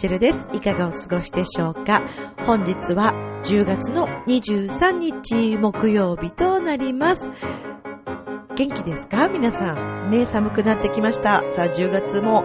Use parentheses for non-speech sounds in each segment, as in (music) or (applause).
チェルです。いかがお過ごしでしょうか本日は10月の23日木曜日となります。元気ですか？皆さん。ね、寒くなってきました。さあ、10月も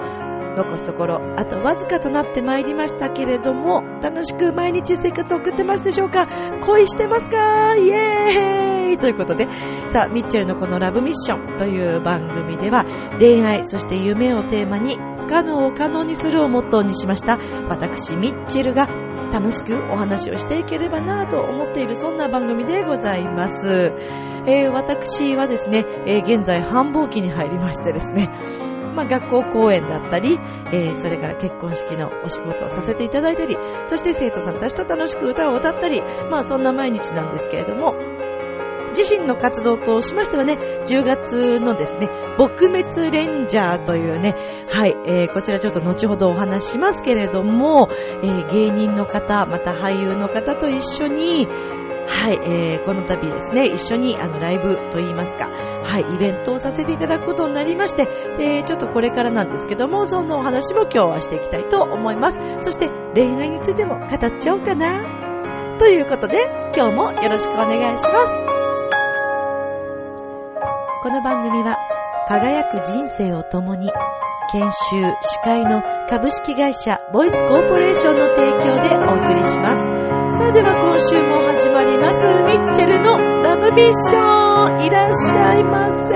残すところ、あとわずかとなってまいりましたけれども、楽しく毎日生活を送ってますでしょうか？恋してますか？イエーイということで、さあ、ミッチェルのこのラブミッションという番組では、恋愛、そして夢をテーマに、不可能を可能にするをモットーにしました、私、ミッチェルが楽しくお話をしていければなと思っているそんな番組でございます。えー、私はですね、えー、現在繁忙期に入りましてですね、まあ、学校公演だったり、えー、それから結婚式のお仕事をさせていただいたり、そして生徒さんたちと楽しく歌を歌ったり、まあそんな毎日なんですけれども、自身の活動としましてはね、10月のですね、撲滅レンジャーというね、はい、えー、こちらちょっと後ほどお話しますけれども、えー、芸人の方、また俳優の方と一緒に、はい、えー、この度ですね、一緒にあのライブといいますか、はい、イベントをさせていただくことになりまして、で、ちょっとこれからなんですけども、そんなお話も今日はしていきたいと思います。そして恋愛についても語っちゃおうかな。ということで、今日もよろしくお願いします。この番組は、輝く人生を共に、研修、司会の株式会社ボイスコーポレーションの提供でお送りします。さあでは今週も始まります。ミッチェルのラブミッションいらっしゃいませ。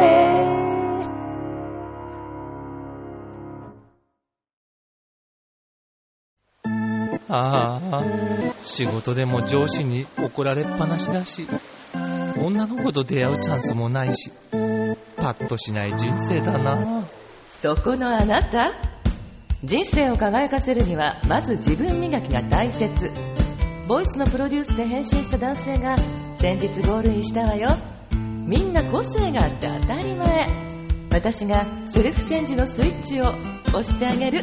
ああ、仕事でも上司に怒られっぱなしだし、女の子と出会うチャンスもないし、パッとしない人生だな。そこのあなた？人生を輝かせるには、まず自分磨きが大切。ボイスのプロデュースで変身した男性が先日ゴールインしたわよ。みんな個性があって当たり前。私がセルフチェンジのスイッチを押してあげる。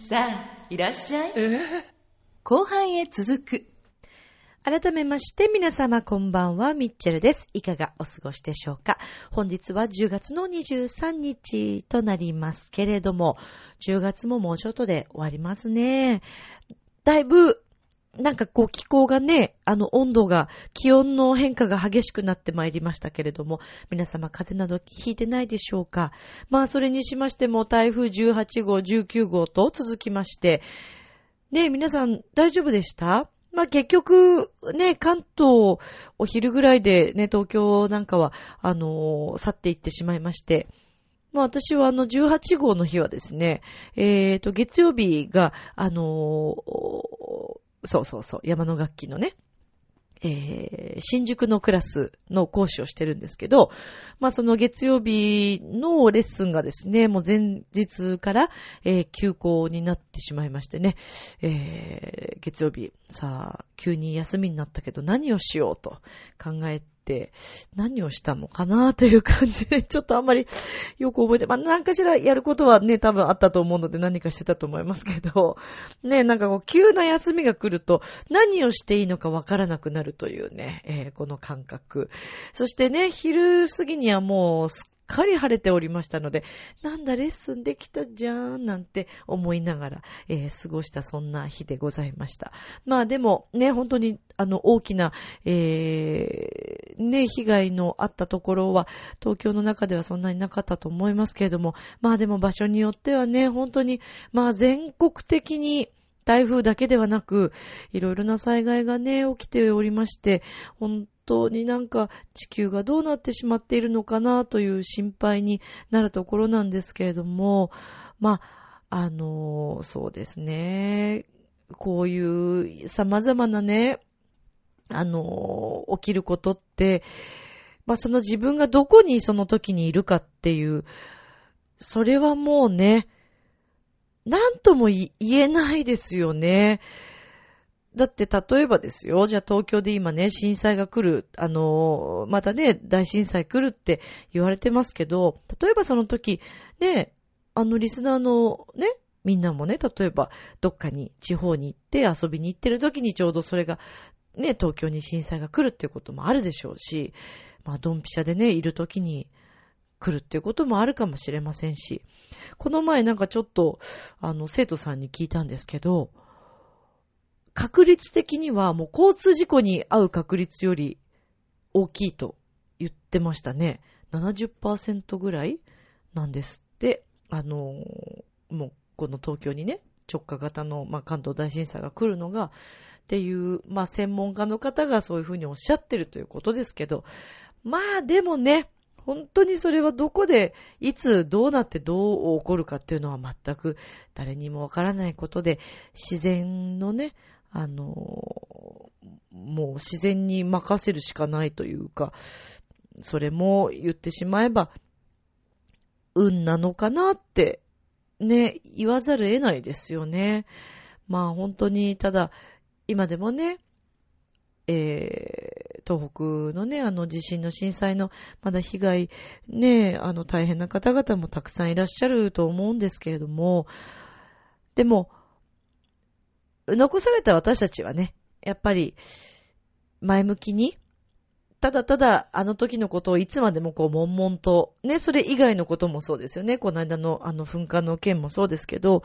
さあいらっしゃい、後半へ続く改めまして皆様こんばんは、ミッチェルです。いかがお過ごしでしょうか？本日は10月の23日となりますけれども、10月ももうちょっとで終わりますね。だいぶなんかこう気候がね、あの温度が、気温の変化が激しくなってまいりましたけれども、皆様風邪などひいてないでしょうか？まあそれにしましても台風18号、19号と続きまして、ね皆さん大丈夫でした？まあ結局、ね、関東、お昼ぐらいでね、東京なんかは、あのー、去っていってしまいまして、まあ私はあの18号の日はですね、えっ、ー、と、月曜日が、あのー、そうそうそう、山の楽器のね、えー、新宿のクラスの講師をしてるんですけど、まあその月曜日のレッスンがですね、もう前日から、えー、休校になってしまいましてね、えー、月曜日、さあ、急に休みになったけど何をしようと考えて何をしたのかなという感じで、(laughs) ちょっとあんまりよく覚えて、まあ、何かしらやることはね、多分あったと思うので何かしてたと思いますけど、(laughs) ね、なんかこう、急な休みが来ると何をしていいのかわからなくなるというね、えー、この感覚。そしてね、昼過ぎにはもうすっかり晴れておりましたので、なんだ、レッスンできたじゃーん、なんて思いながら、えー、過ごしたそんな日でございました。まあでも、ね、本当に、あの、大きな、えー、ね、被害のあったところは、東京の中ではそんなになかったと思いますけれども、まあでも場所によってはね、本当に、まあ全国的に、台風だけではなく、いろいろな災害がね、起きておりまして、本当になんか地球がどうなってしまっているのかなという心配になるところなんですけれども、まあ、あの、そうですね。こういう様々なね、あの、起きることって、まあその自分がどこにその時にいるかっていう、それはもうね、なんとも言えないですよね。だって例えばですよ、じゃあ東京で今ね、震災が来る、あの、またね、大震災来るって言われてますけど、例えばその時、ね、あのリスナーのね、みんなもね、例えばどっかに地方に行って遊びに行ってる時にちょうどそれがね、東京に震災が来るっていうこともあるでしょうし、まあドンピシャでね、いる時に来るっていうこともあるかもしれませんし、この前なんかちょっと、あの、生徒さんに聞いたんですけど、確率的にはもう交通事故に遭う確率より大きいと言ってましたね。70%ぐらいなんですって。あの、もうこの東京にね、直下型の、まあ、関東大震災が来るのが、っていう、まあ、専門家の方がそういうふうにおっしゃってるということですけど、まあ、でもね、本当にそれはどこで、いつ、どうなってどう起こるかっていうのは全く誰にもわからないことで、自然のね、あの、もう自然に任せるしかないというか、それも言ってしまえば、運なのかなってね、言わざる得ないですよね。まあ本当に、ただ、今でもね、えー、東北のね、あの地震の震災のまだ被害、ね、あの大変な方々もたくさんいらっしゃると思うんですけれども、でも、残された私たちはね、やっぱり前向きに、ただただあの時のことをいつまでもこう悶々と、ね、それ以外のこともそうですよね。この間のあの噴火の件もそうですけど、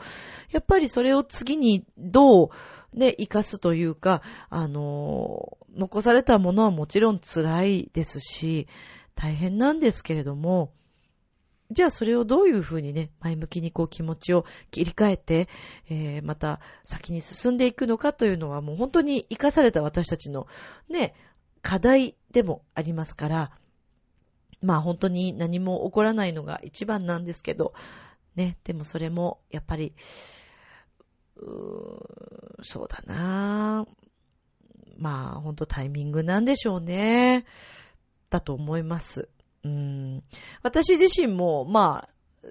やっぱりそれを次にどうね、生かすというか、あの、残されたものはもちろん辛いですし、大変なんですけれども、じゃあそれをどういうふうにね、前向きにこう気持ちを切り替えて、えー、また先に進んでいくのかというのはもう本当に生かされた私たちのね、課題でもありますから、まあ本当に何も起こらないのが一番なんですけど、ね、でもそれもやっぱり、うーそうだなまあ本当タイミングなんでしょうね。だと思います。うん、私自身も、まあ、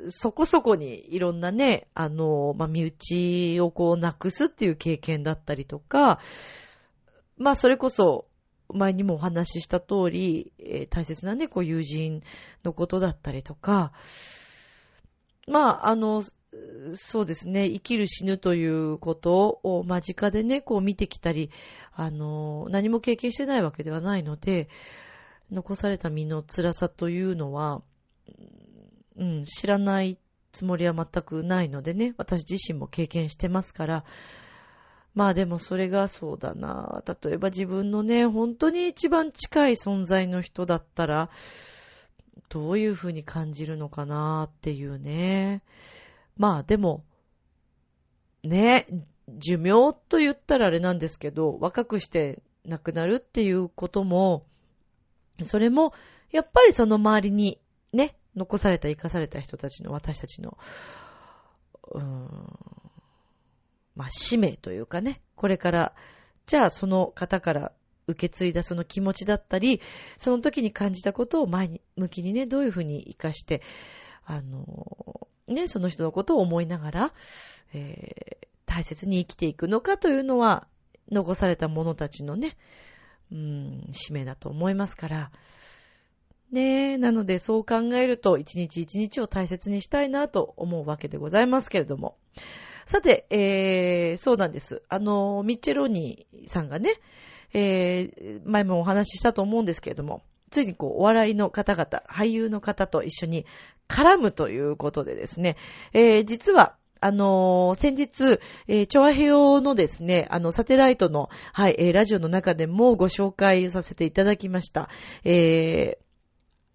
そこそこにいろんなね、あの、まあ、身内をこうなくすっていう経験だったりとか、まあ、それこそ、前にもお話しした通り、えー、大切なね、こう友人のことだったりとか、まあ、あの、そうですね、生きる死ぬということを間近でね、こう見てきたり、あの、何も経験してないわけではないので、残された身の辛さというのは、うん、知らないつもりは全くないのでね、私自身も経験してますから、まあでもそれがそうだな。例えば自分のね、本当に一番近い存在の人だったら、どういうふうに感じるのかなっていうね。まあでも、ね、寿命と言ったらあれなんですけど、若くして亡くなるっていうことも、それも、やっぱりその周りにね、残された、生かされた人たちの、私たちの、うーん、まあ、使命というかね、これから、じゃあその方から受け継いだその気持ちだったり、その時に感じたことを前に、向きにね、どういうふうに活かして、あの、ね、その人のことを思いながら、えー、大切に生きていくのかというのは、残された者たちのね、うん、使命だと思いますから、ねえ、なのでそう考えると、一日一日を大切にしたいなと思うわけでございますけれども。さて、えー、そうなんです。あの、ミッチェロニーさんがね、えー、前もお話ししたと思うんですけれども、ついにこう、お笑いの方々、俳優の方と一緒に絡むということでですね、えー、実は、あのー、先日、えー、チョアヘオのですね、あの、サテライトの、はい、えー、ラジオの中でもご紹介させていただきました。えー、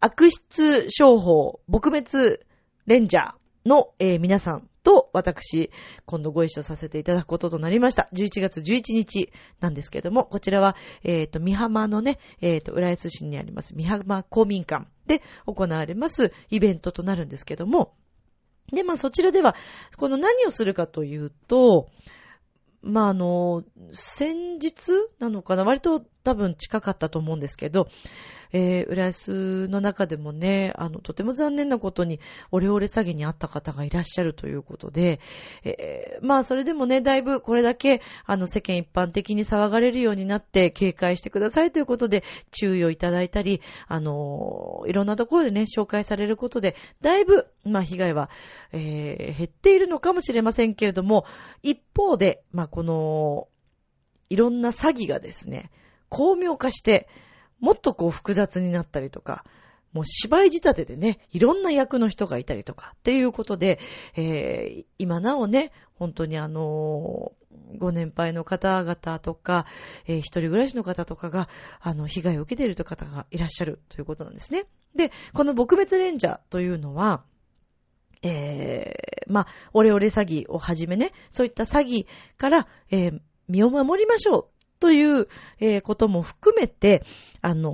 悪質商法撲滅レンジャーの、えー、皆さんと私、今度ご一緒させていただくこととなりました。11月11日なんですけれども、こちらは、えっ、ー、と、三浜のね、えっ、ー、と、浦安市にあります、三浜公民館で行われますイベントとなるんですけども、で、まあそちらでは、この何をするかというと、まああの、先日なのかな割と多分近かったと思うんですけど、えー、浦安の中でもね、あの、とても残念なことに、オレオレ詐欺にあった方がいらっしゃるということで、えー、まあ、それでもね、だいぶこれだけ、あの、世間一般的に騒がれるようになって警戒してくださいということで、注意をいただいたり、あの、いろんなところでね、紹介されることで、だいぶ、まあ、被害は、えー、減っているのかもしれませんけれども、一方で、まあ、この、いろんな詐欺がですね、巧妙化して、もっとこう複雑になったりとか、もう芝居仕立てでね、いろんな役の人がいたりとかっていうことで、えー、今なおね、本当にあのー、ご年配の方々とか、えー、一人暮らしの方とかが、あの、被害を受けているという方がいらっしゃるということなんですね。で、この撲滅レンジャーというのは、えー、まあ、オレオレ詐欺をはじめね、そういった詐欺から、えー、身を守りましょうという、えー、ことも含めて、あのー、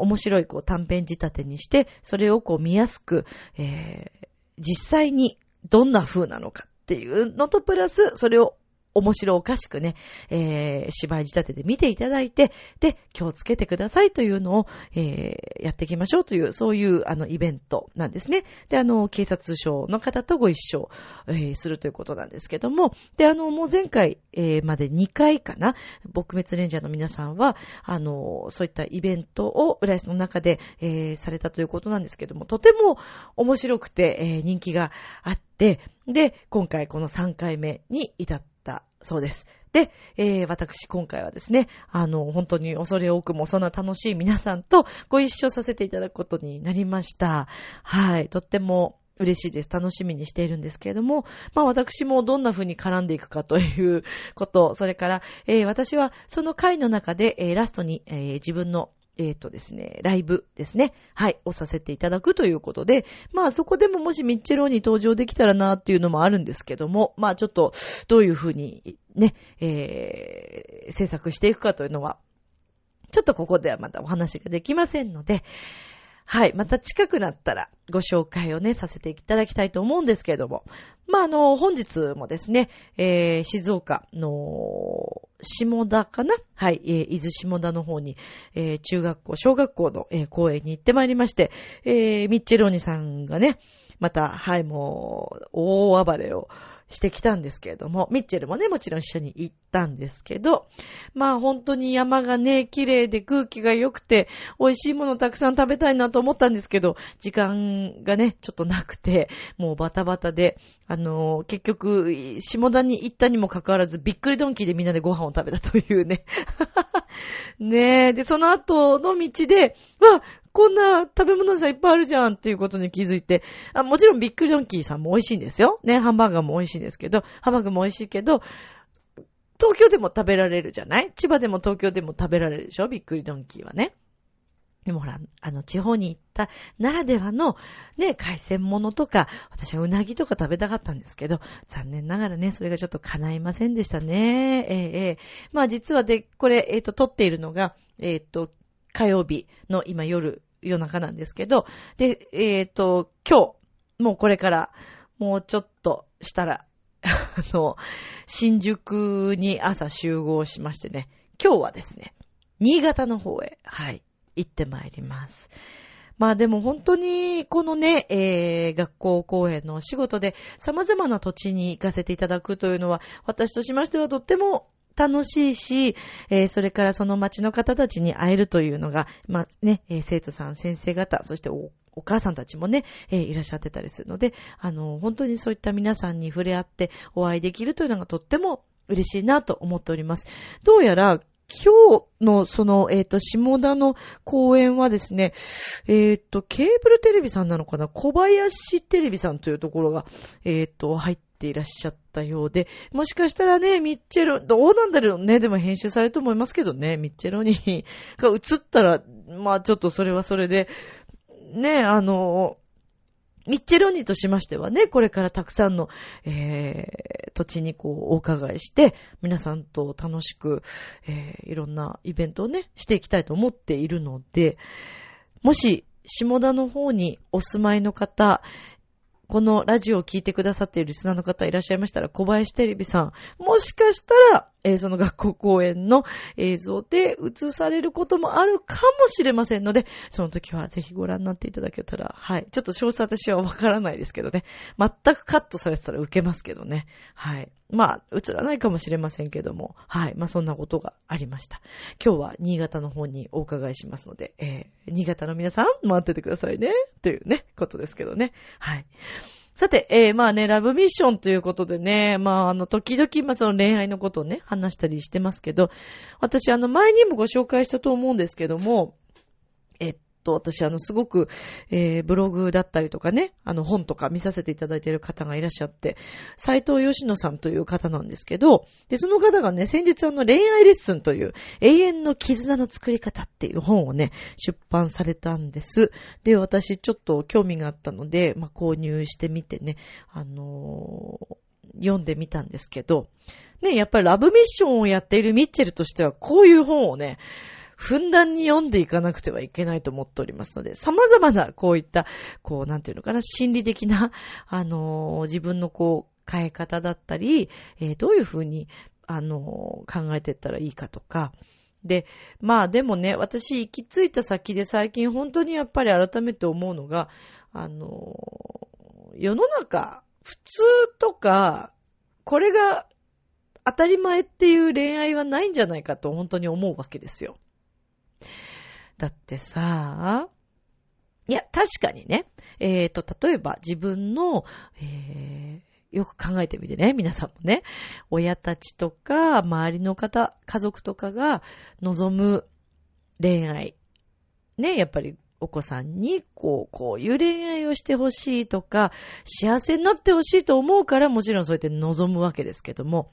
面白いこう短編仕立てにして、それをこう見やすく、えー、実際にどんな風なのかっていうのとプラス、それを面白おかしくね、えー、芝居仕立てで見ていただいて、で、気をつけてくださいというのを、えー、やっていきましょうという、そういう、あの、イベントなんですね。で、あの、警察署の方とご一緒、えー、するということなんですけども、で、あの、もう前回、えー、まで2回かな、撲滅レンジャーの皆さんは、あの、そういったイベントを浦安の中で、えー、されたということなんですけども、とても面白くて、えー、人気があって、で、今回この3回目に至ったったそうです。で、えー、私今回はですね、あの、本当に恐れ多くもそんな楽しい皆さんとご一緒させていただくことになりました。はい、とっても嬉しいです。楽しみにしているんですけれども、まあ私もどんな風に絡んでいくかということ、それから、えー、私はその回の中で、えー、ラストに、えー、自分のえっ、ー、とですね、ライブですね。はい、をさせていただくということで、まあそこでももしミッチェローに登場できたらなっていうのもあるんですけども、まあちょっとどういうふうにね、えー、制作していくかというのは、ちょっとここではまだお話ができませんので、はい。また近くなったらご紹介をね、させていただきたいと思うんですけれども。まあ、あの、本日もですね、えー、静岡の下田かな？はい、えー、伊豆下田の方に、えー、中学校、小学校の、えー、公園に行ってまいりまして、えー、ミッチェローニさんがね、また、はい、もう、大暴れをしてきたんですけれども、ミッチェルもね、もちろん一緒に行ったんですけど、まあ本当に山がね、綺麗で空気が良くて、美味しいものたくさん食べたいなと思ったんですけど、時間がね、ちょっとなくて、もうバタバタで、あのー、結局、下田に行ったにもかかわらず、びっくりドンキーでみんなでご飯を食べたというね。(laughs) ねえ、で、その後の道で、わ、こんな食べ物屋さんいっぱいあるじゃんっていうことに気づいて、あもちろんビックリドンキーさんも美味しいんですよ。ね、ハンバーガーも美味しいんですけど、ハンバーガーも美味しいけど、東京でも食べられるじゃない？千葉でも東京でも食べられるでしょ？ビックリドンキーはね。でもほら、あの、地方に行ったならではの、ね、海鮮物とか、私はうなぎとか食べたかったんですけど、残念ながらね、それがちょっと叶いませんでしたね。えええまあ実はで、これ、えっ、ー、と、撮っているのが、えっ、と、火曜日の今夜、夜中なんですけど、で、えっ、ー、と、今日、もうこれから、もうちょっとしたら、(laughs) あの、新宿に朝集合しましてね、今日はですね、新潟の方へ、はい、行ってまいります。まあでも本当にこのね、えー、学校公演のお仕事で様々な土地に行かせていただくというのは、私としましてはとっても楽しいし、えー、それからその町の方たちに会えるというのが、まあね、え、生徒さん、先生方、そしておお母さんたちもね、えー、いらっしゃってたりするので、あの、本当にそういった皆さんに触れ合ってお会いできるというのがとっても嬉しいなと思っております。どうやら、今日のその、えっ、ー、と、下田の公演はですね、えっ、ー、と、ケーブルテレビさんなのかな？小林テレビさんというところが、えっ、ー、と、入っていらっしゃったようで、もしかしたらね、ミッチェロ、どうなんだろうね、でも編集されると思いますけどね、ミッチェロに (laughs) が映ったら、まあちょっとそれはそれで、ね、あの、ミッチェロニとしましてはね、これからたくさんの、えー、土地にこう、お伺いして、皆さんと楽しく、えー、いろんなイベントをね、していきたいと思っているので、もし、下田の方にお住まいの方、このラジオを聞いてくださっているリスナーの方いらっしゃいましたら、小林テレビさん、もしかしたら、えー、その学校公演の映像で映されることもあるかもしれませんので、その時はぜひご覧になっていただけたら、はい。ちょっと詳細私はわからないですけどね。全くカットされてたら受けますけどね。はい。まあ、映らないかもしれませんけども、はい。まあ、そんなことがありました。今日は新潟の方にお伺いしますので、えー、新潟の皆さん、待っててくださいね。というね、ことですけどね。はい。さて、えー、まあね、ラブミッションということでね、まああの、時々、まあその恋愛のことをね、話したりしてますけど、私あの、前にもご紹介したと思うんですけども、えっと私、あの、すごく、えー、ブログだったりとかね、あの、本とか見させていただいている方がいらっしゃって、斎藤義野さんという方なんですけど、で、その方がね、先日あの、恋愛レッスンという、永遠の絆の作り方っていう本をね、出版されたんです。で、私、ちょっと興味があったので、まあ、購入してみてね、あのー、読んでみたんですけど、ね、やっぱりラブミッションをやっているミッチェルとしては、こういう本をね、ふんだんに読んでいかなくてはいけないと思っておりますので、様々なこういった、こう、なんていうのかな、心理的な、(laughs) あのー、自分のこう、変え方だったり、えー、どういうふうに、あのー、考えていったらいいかとか、で、まあでもね、私行き着いた先で最近本当にやっぱり改めて思うのが、あの、世の中、普通とか、これが当たり前っていう恋愛はないんじゃないかと本当に思うわけですよ。だってさ、いや、確かにね、えっ、ー、と、例えば自分の、えー、よく考えてみてね、皆さんもね、親たちとか、周りの方、家族とかが望む恋愛。ね、やっぱりお子さんに、こう、こういう恋愛をしてほしいとか、幸せになってほしいと思うから、もちろんそうやって望むわけですけども。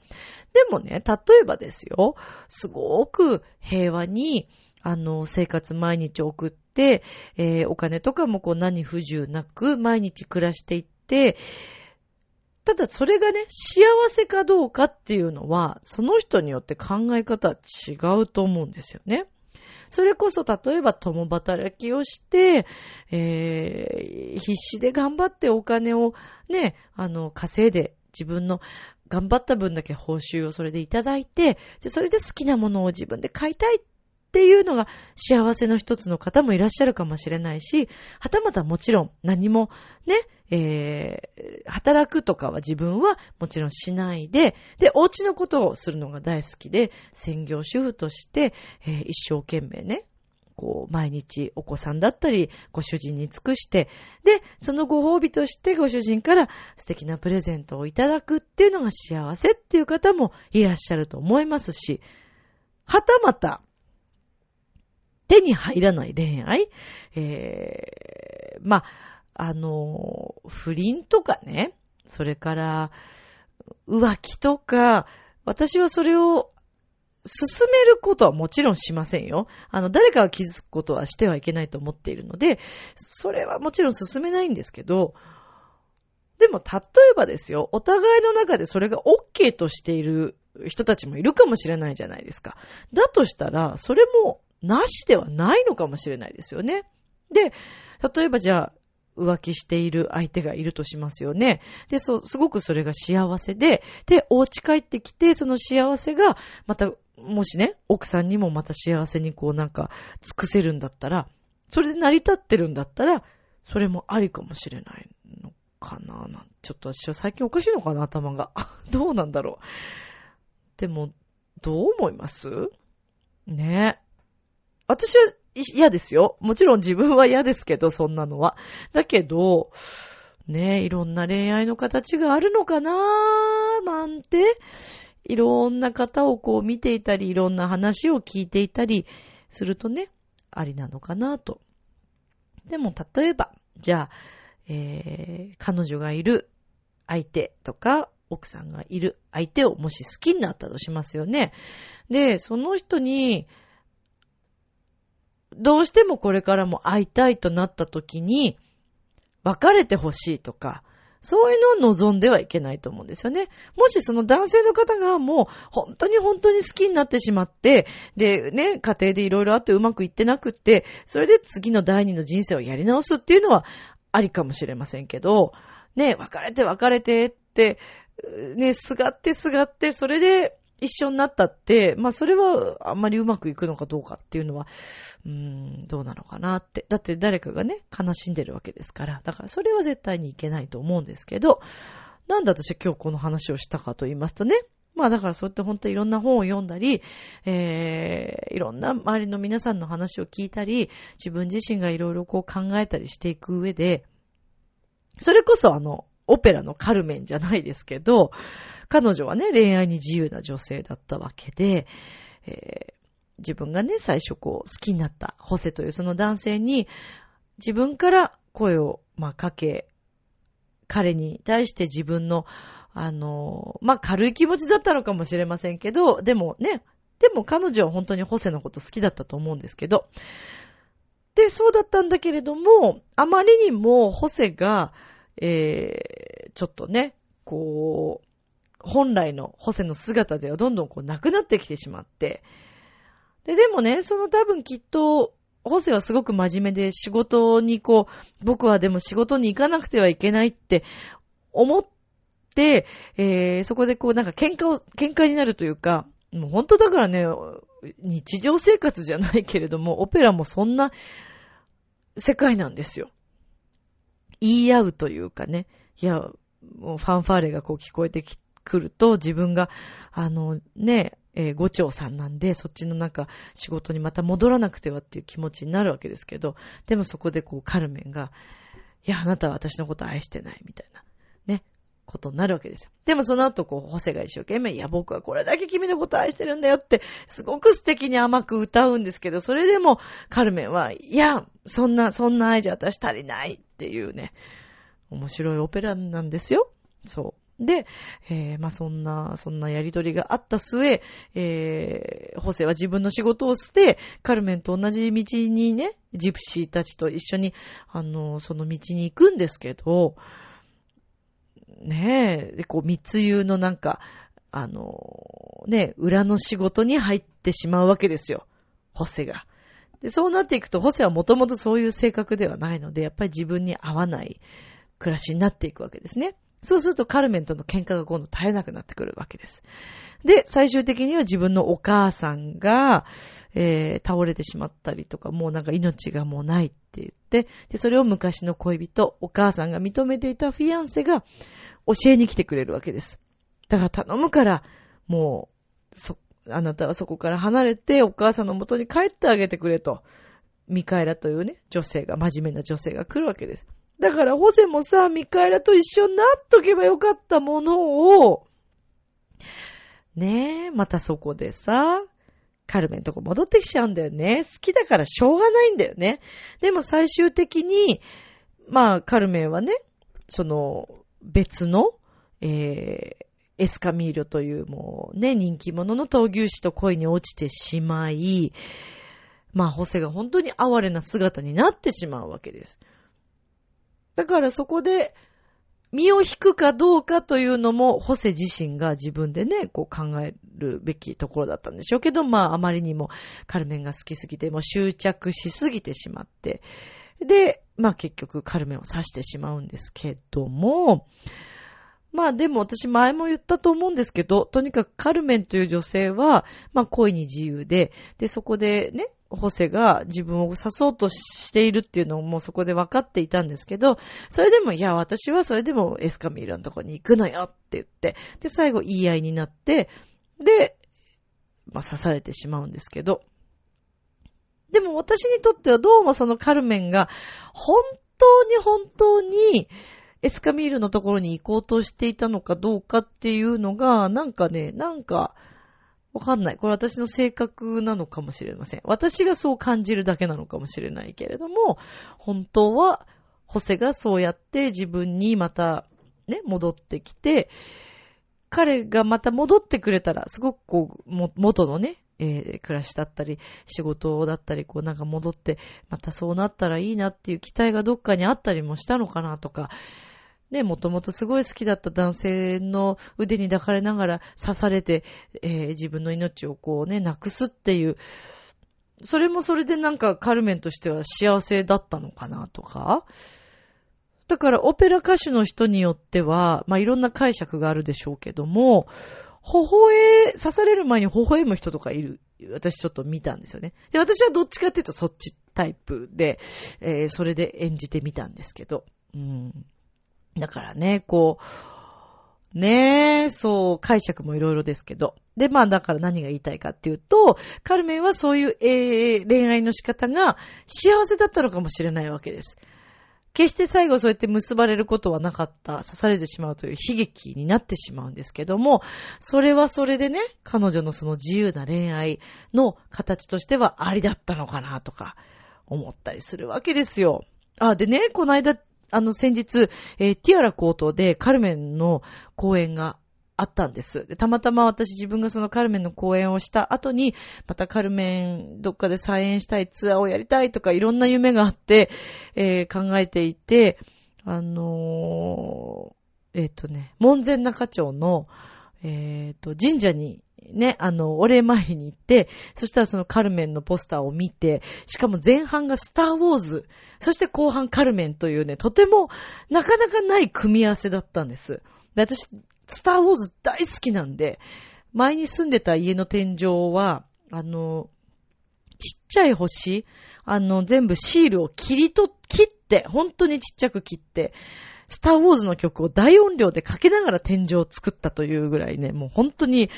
でもね、例えばですよ、すごく平和に、あの、生活毎日送って、えー、お金とかもこう何不自由なく毎日暮らしていって、ただそれがね、幸せかどうかっていうのは、その人によって考え方は違うと思うんですよね。それこそ、例えば共働きをして、えー、必死で頑張ってお金をね、あの、稼いで自分の頑張った分だけ報酬をそれでいただいて、で、それで好きなものを自分で買いたいっっていうのが幸せの一つの方もいらっしゃるかもしれないし、はたまたもちろん何もね、えー、働くとかは自分はもちろんしないで、で、お家のことをするのが大好きで、専業主婦として、えー、一生懸命ね、こう、毎日お子さんだったり、ご主人に尽くして、で、そのご褒美としてご主人から素敵なプレゼントをいただくっていうのが幸せっていう方もいらっしゃると思いますし、はたまた、手に入らない恋愛？えー、まあ、あの、不倫とかね、それから、浮気とか、私はそれを進めることはもちろんしませんよ。あの、誰かが気づくことはしてはいけないと思っているので、それはもちろん進めないんですけど、でも、例えばですよ、お互いの中でそれが OK としている人たちもいるかもしれないじゃないですか。だとしたら、それもなしではないのかもしれないですよね。で、例えばじゃあ、浮気している相手がいるとしますよね。で、そう、すごくそれが幸せで、で、お家帰ってきて、その幸せが、また、もしね、奥さんにもまた幸せにこうなんか、尽くせるんだったら、それで成り立ってるんだったら、それもありかもしれないのかななんちょっと私は最近おかしいのかな頭が。(laughs) どうなんだろう。でも、どう思います？ね私は嫌ですよ。もちろん自分は嫌ですけど、そんなのは。だけど、ねいろんな恋愛の形があるのかなーなんて、いろんな方をこう見ていたり、いろんな話を聞いていたりするとね、ありなのかなと。でも、例えば、じゃあ、えー、彼女がいる相手とか、奥さんがいる相手をもし好きになったとしますよね。で、その人に、どうしてもこれからも会いたいとなった時に、別れてほしいとか、そういうのを望んではいけないと思うんですよね。もしその男性の方がもう本当に本当に好きになってしまって、でね、家庭でいろいろあってうまくいってなくって、それで次の第二の人生をやり直すっていうのはありかもしれませんけど、ね、別れて別れてって、ね、すがってすがって、それで一緒になったって、まあそれはあんまりうまくいくのかどうかっていうのは、うーん、どうなのかなって。だって誰かがね、悲しんでるわけですから。だからそれは絶対にいけないと思うんですけど、なんで私は今日この話をしたかと言いますとね、まあだからそうやって本当にいろんな本を読んだり、えー、いろんな周りの皆さんの話を聞いたり、自分自身がいろいろこう考えたりしていく上で、それこそあの、オペラのカルメンじゃないですけど、彼女はね、恋愛に自由な女性だったわけで、え自分がね、最初こう、好きになったホセというその男性に、自分から声を、まあ、かけ、彼に対して自分の、あの、まあ、軽い気持ちだったのかもしれませんけど、でもね、でも彼女は本当にホセのこと好きだったと思うんですけど、で、そうだったんだけれども、あまりにもホセが、えー、ちょっとね、こう、本来のホセの姿ではどんどんこうなくなってきてしまって、で、でもね、その多分きっと、ホセはすごく真面目で仕事にこう、僕はでも仕事に行かなくてはいけないって思って、えー、そこでこうなんか喧嘩を、喧嘩になるというか、もう本当だからね、日常生活じゃないけれども、オペラもそんな世界なんですよ。言い合うというかね。いや、もうファンファーレがこう聞こえてくると、自分が、あの、ね、えー、五長さんなんで、そっちのなんか仕事にまた戻らなくてはっていう気持ちになるわけですけど、でもそこでこうカルメンが、いや、あなたは私のこと愛してないみたいな、ね、ことになるわけですよ。でもその後、こう、ホセが一生懸命、いや、僕はこれだけ君のこと愛してるんだよって、すごく素敵に甘く歌うんですけど、それでも、カルメンは、いや、そんな、そんな愛じゃ私足りないっていうね、面白いオペラなんですよ。そう。で、えー、まあ、そんな、そんなやりとりがあった末、えー、ホセは自分の仕事をして、カルメンと同じ道にね、ジプシーたちと一緒に、あの、その道に行くんですけど、ねえ、で、こう、密輸のなんか、あの、ね、裏の仕事に入ってしまうわけですよ。ホセが。で、そうなっていくと、ホセはもともとそういう性格ではないので、やっぱり自分に合わない暮らしになっていくわけですね。そうするとカルメンとの喧嘩が今度絶えなくなってくるわけです。で、最終的には自分のお母さんが、えー、倒れてしまったりとか、もうなんか命がもうないって言って、で、それを昔の恋人、お母さんが認めていたフィアンセが、教えに来てくれるわけです。だから頼むから、もう、そ、あなたはそこから離れてお母さんの元に帰ってあげてくれと、ミカエラというね、女性が、真面目な女性が来るわけです。だからホセもさ、ミカエラと一緒になっとけばよかったものを、ねえ、またそこでさ、カルメンとこ戻ってきちゃうんだよね。好きだからしょうがないんだよね。でも最終的に、まあ、カルメンはね、その、別の、えー、エスカミーリョというもうね、人気者の闘牛士と恋に落ちてしまい、まあ、ホセが本当に哀れな姿になってしまうわけです。だからそこで、身を引くかどうかというのも、ホセ自身が自分でね、こう考えるべきところだったんでしょうけど、まあ、あまりにもカルメンが好きすぎて、もう執着しすぎてしまって、で、まあ結局カルメンを刺してしまうんですけども、まあでも私前も言ったと思うんですけど、とにかくカルメンという女性は、まあ恋に自由で、で、そこでね、ホセが自分を刺そうとしているっていうのをもうそこで分かっていたんですけど、それでも、いや、私はそれでもエスカミールのとこに行くのよって言って、で、最後言い合いになって、で、まあ刺されてしまうんですけど、でも私にとってはどうもそのカルメンが本当に本当にエスカミールのところに行こうとしていたのかどうかっていうのが、なんかね、なんか、わかんない。これ私の性格なのかもしれません。私がそう感じるだけなのかもしれないけれども、本当は、ホセがそうやって自分にまた、ね、戻ってきて、彼がまた戻ってくれたら、すごくこう、元のね、えー、暮らしだったり、仕事だったり、こうなんか戻って、またそうなったらいいなっていう期待がどっかにあったりもしたのかなとか、ね、もともとすごい好きだった男性の腕に抱かれながら刺されて、えー、自分の命をこうね、なくすっていう、それもそれでなんかカルメンとしては幸せだったのかなとか、だからオペラ歌手の人によっては、まあ、いろんな解釈があるでしょうけども、微笑、刺される前に微笑む人とかいる。私ちょっと見たんですよね。で、私はどっちかっていうとそっちタイプで、えー、それで演じてみたんですけど。うん。だからね、こう、ねえ、そう、解釈もいろいろですけど。で、まあだから何が言いたいかっていうと、カルメンはそういう、えー、恋愛の仕方が幸せだったのかもしれないわけです。決して最後そうやって結ばれることはなかった、刺されてしまうという悲劇になってしまうんですけども、それはそれでね、彼女のその自由な恋愛の形としてはありだったのかなとか思ったりするわけですよ。あ、でね、この間、あの先日、えー、ティアラコートでカルメンの公演があったんです。で、たまたま私自分がそのカルメンの公演をした後に、またカルメンどっかで再演したいツアーをやりたいとかいろんな夢があって、えー、考えていて、あのー、えっ、ー、とね、門前中町の、えっ、と、神社にね、あの、お礼参りに行って、そしたらそのカルメンのポスターを見て、しかも前半がスターウォーズ、そして後半カルメンというね、とてもなかなかない組み合わせだったんです。で私、スターウォーズ大好きなんで、前に住んでた家の天井は、あの、ちっちゃい星、あの、全部シールを切りと、切って、本当にちっちゃく切って、スターウォーズの曲を大音量でかけながら天井を作ったというぐらいね、もう本当に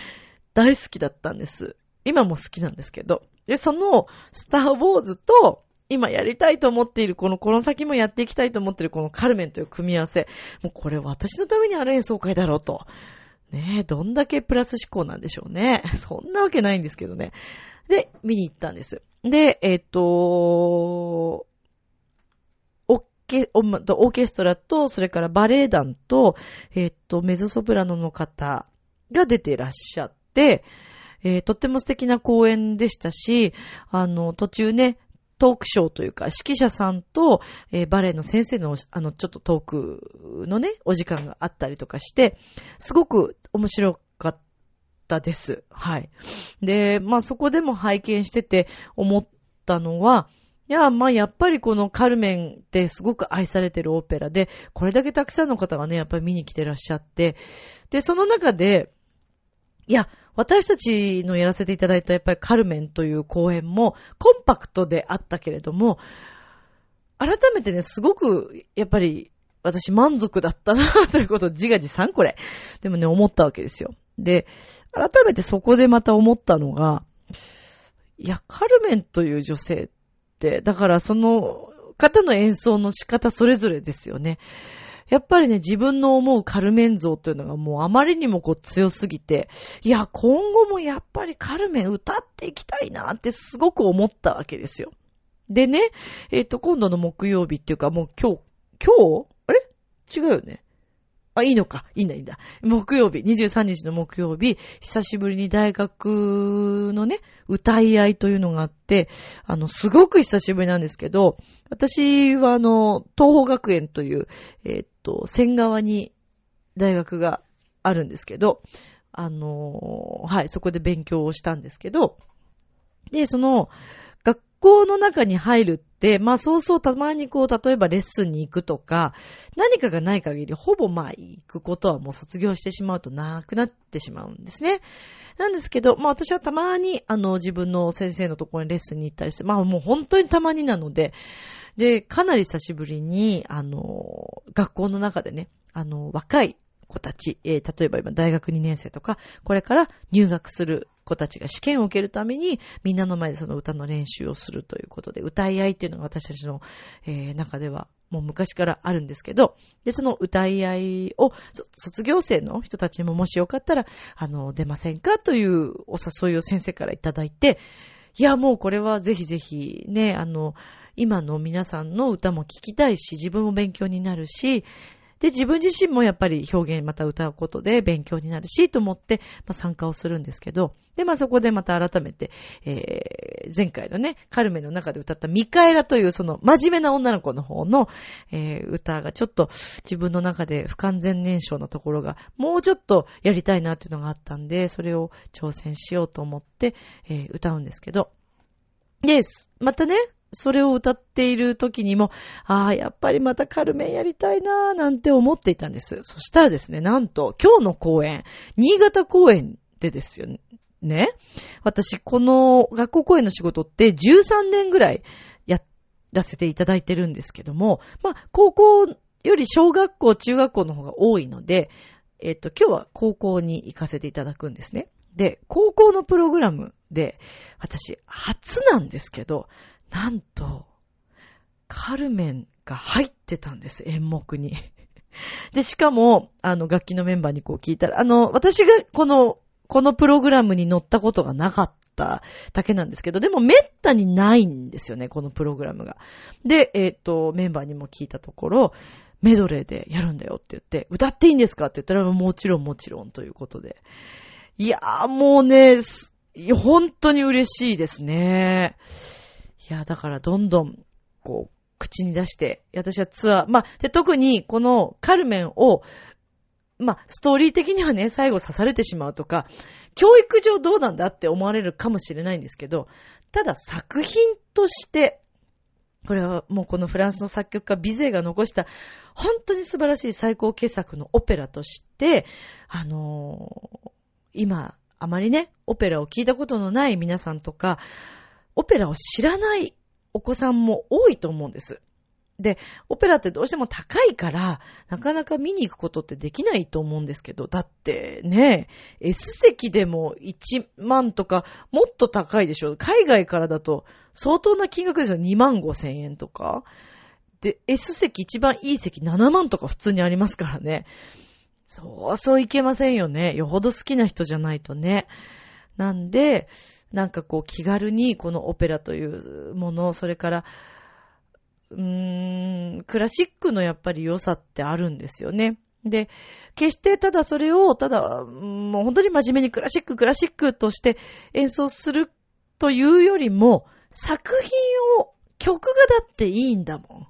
大好きだったんです。今も好きなんですけど。で、そのスターウォーズと、今やりたいと思っている、この、この先もやっていきたいと思っているこのカルメンという組み合わせ。もうこれ私のためにある演奏会だろうと。ねえ、どんだけプラス思考なんでしょうね。(laughs) そんなわけないんですけどね。で、見に行ったんです。で、えっ、と、オーケ、オーケストラと、それからバレエ団と、えっ、と、メゾソプラノの方が出ていらっしゃって、えー、とっても素敵な公演でしたし、あの、途中ね、トークショーというか、指揮者さんと、えー、バレエの先生の、あの、ちょっとトークのね、お時間があったりとかして、すごく面白かったです。はい。で、まあそこでも拝見してて思ったのは、いや、まあやっぱりこのカルメンってすごく愛されてるオペラで、これだけたくさんの方がね、やっぱり見に来てらっしゃって、で、その中で、いや、私たちのやらせていただいたやっぱりカルメンという公演もコンパクトであったけれども、改めてね、すごく、やっぱり、私満足だったなということを自画自賛これ。でもね、思ったわけですよ。で、改めてそこでまた思ったのが、いや、カルメンという女性って、だからその方の演奏の仕方それぞれですよね。やっぱりね、自分の思うカルメン像というのがもうあまりにもこう強すぎて、いや、今後もやっぱりカルメン歌っていきたいなってすごく思ったわけですよ。でね、えっ、ー、と、今度の木曜日っていうかもう今日、今日？あれ？違うよね。あ、いいのか。いいんだ、いいんだ。木曜日、23日の木曜日、久しぶりに大学のね、歌い合いというのがあって、あの、すごく久しぶりなんですけど、私はあの、東方学園という、えー、っと、仙川に大学があるんですけど、あの、はい、そこで勉強をしたんですけど、で、その、校の中に入るって、まあそうそうたまにこう、例えばレッスンに行くとか、何かがない限り、ほぼまあ行くことはもう卒業してしまうとなくなってしまうんですね。なんですけど、まあ私はたまに、あの、自分の先生のところにレッスンに行ったりして、まあもう本当にたまになので、で、かなり久しぶりに、あの、学校の中でね、あの、若い子たち、えー、例えば今大学2年生とか、これから入学する子たちが試験を受けるために、みんなの前でその歌の練習をするということで、歌い合いっていうのが私たちの、えー、中ではもう昔からあるんですけど、で、その歌い合いを、卒業生の人たちにももしよかったら、あの、出ませんかというお誘いを先生からいただいて、いや、もうこれはぜひぜひね、あの、今の皆さんの歌も聴きたいし、自分も勉強になるし、で、自分自身もやっぱり表現また歌うことで勉強になるし、と思って、まあ、参加をするんですけど、で、まあ、そこでまた改めて、えー、前回のね、カルメの中で歌ったミカエラというその真面目な女の子の方の、えー、歌がちょっと自分の中で不完全燃焼のところがもうちょっとやりたいなっていうのがあったんで、それを挑戦しようと思って、えー、歌うんですけど、で、またね、それを歌っている時にも、ああ、やっぱりまたカルメンやりたいなーなんて思っていたんです。そしたらですね、なんと今日の公演、新潟公演でですよね。私、この学校公演の仕事って13年ぐらいやらせていただいてるんですけども、まあ、高校より小学校、中学校の方が多いので、えっと、今日は高校に行かせていただくんですね。で、高校のプログラムで、私、初なんですけど、なんと、カルメンが入ってたんです、演目に。(laughs) で、しかも、あの、楽器のメンバーにこう聞いたら、あの、私がこの、このプログラムに乗ったことがなかっただけなんですけど、でもめったにないんですよね、このプログラムが。で、えっ、と、メンバーにも聞いたところ、メドレーでやるんだよって言って、歌っていいんですかって言ったら、もちろんもちろんということで。いやーもうね、本当に嬉しいですね。や、だからどんどん、こう、口に出して、私はツアー、まあ、で、特にこのカルメンを、まあ、ストーリー的にはね、最後刺されてしまうとか、教育上どうなんだって思われるかもしれないんですけど、ただ作品として、これはもうこのフランスの作曲家ビゼが残した本当に素晴らしい最高傑作のオペラとして、あのー、今、あまりね、オペラを聞いたことのない皆さんとか、オペラを知らないお子さんも多いと思うんです。で、オペラってどうしても高いから、なかなか見に行くことってできないと思うんですけど、だってね、S 席でも1万とか、もっと高いでしょ。海外からだと相当な金額ですよ。2万5千円とか。で、S 席一番いい席7万とか普通にありますからね。そうそういけませんよね。よほど好きな人じゃないとね。なんで、なんかこう気軽にこのオペラというもの、それからうーん、クラシックのやっぱり良さってあるんですよね。で、決してただそれを、ただ、もう本当に真面目にクラシック、クラシックとして演奏するというよりも、作品を、曲がだっていいんだもん。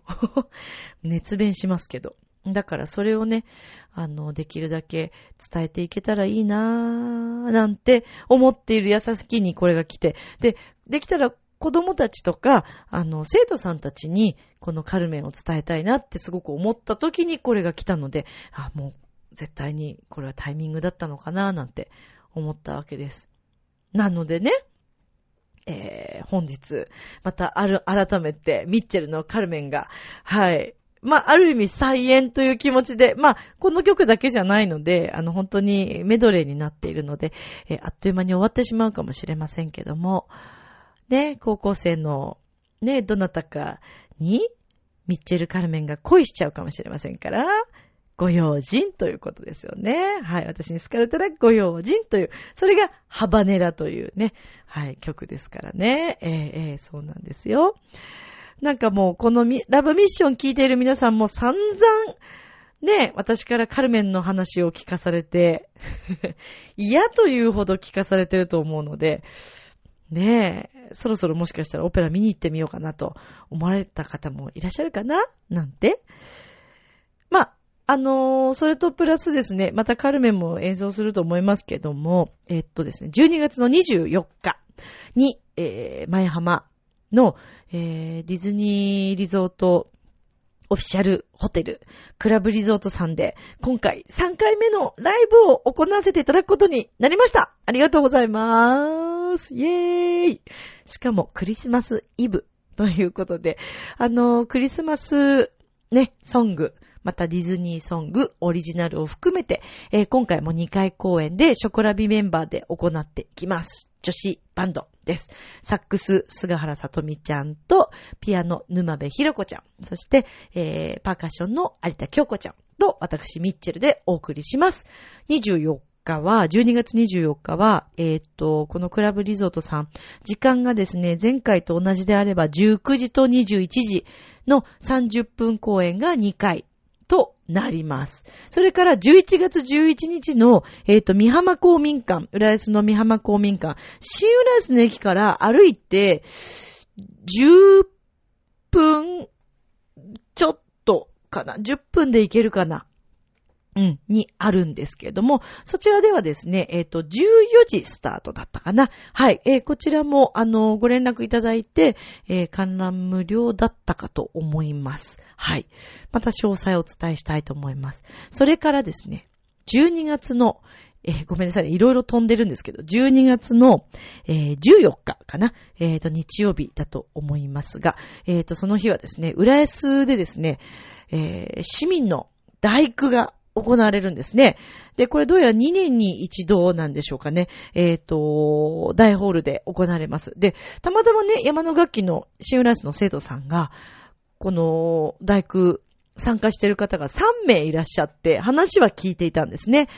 (laughs) 熱弁しますけど。だからそれをね、あの、できるだけ伝えていけたらいいなぁ、なんて思っている矢先にこれが来て、で、できたら子供たちとか、あの、生徒さんたちに、このカルメンを伝えたいなってすごく思った時にこれが来たので、あ、もう、絶対にこれはタイミングだったのかなぁなんて思ったわけです。なのでね、えー、本日、またある、改めて、ミッチェルのカルメンが、はい、まあ、ある意味再演という気持ちで、まあ、この曲だけじゃないので、あの、本当にメドレーになっているので、えー、あっという間に終わってしまうかもしれませんけども、ね、高校生の、ね、どなたかに、ミッチェル・カルメンが恋しちゃうかもしれませんから、ご用心ということですよね。はい。私に好かれたらご用心という、それがハバネラというね、はい、曲ですからね。えー、えー、そうなんですよ。なんかもう、このラブミッション聞いている皆さんも散々、ね、私からカルメンの話を聞かされて (laughs) 嫌というほど聞かされてると思うので、ねえ、そろそろもしかしたらオペラ見に行ってみようかなと思われた方もいらっしゃるかな？なんて。まあ、あのー、それとプラスですね、またカルメンも演奏すると思いますけども、えっとですね、12月の24日に、えー、前浜の、えー、ディズニーリゾートオフィシャルホテル、クラブリゾートさんで、今回3回目のライブを行わせていただくことになりました。ありがとうございます。イェーイしかもクリスマスイブということで、あの、クリスマスね、ソング、またディズニーソング、オリジナルを含めて、えー、今回も2回公演でショコラビメンバーで行っていきます。女子バンドです。サックス、菅原さとみちゃんと、ピアノ、沼部ひろこちゃん、そして、えー、パーカッションの有田京子ちゃんと、私、ミッチェルでお送りします。24日は、12月24日は、えっ、と、このクラブリゾートさん、時間がですね、前回と同じであれば、19時と21時の30分公演が2回。となります。それから11月11日の、えっ、ー、と、三浜公民館、浦安の三浜公民館、新浦安の駅から歩いて、10分ちょっとかな。10分で行けるかな。うん、にあるんですけれども、そちらではですね、えっ、ー、と、14時スタートだったかな。はい、えー、こちらも、あの、ご連絡いただいて、えー、観覧無料だったかと思います。はい。また詳細をお伝えしたいと思います。それからですね、12月の、えー、ごめんなさい、ね、いろいろ飛んでるんですけど、12月の、えー、14日かな、えっ、ー、と、日曜日だと思いますが、えっ、と、その日はですね、浦安でですね、え市民の大工が行われるんですね。で、これどうやら2年に一度なんでしょうかね。えっ、ー、と、大ホールで行われます。で、たまたまね、山の楽器の新浦安の生徒さんが、この大工参加してる方が3名いらっしゃって、話は聞いていたんですね。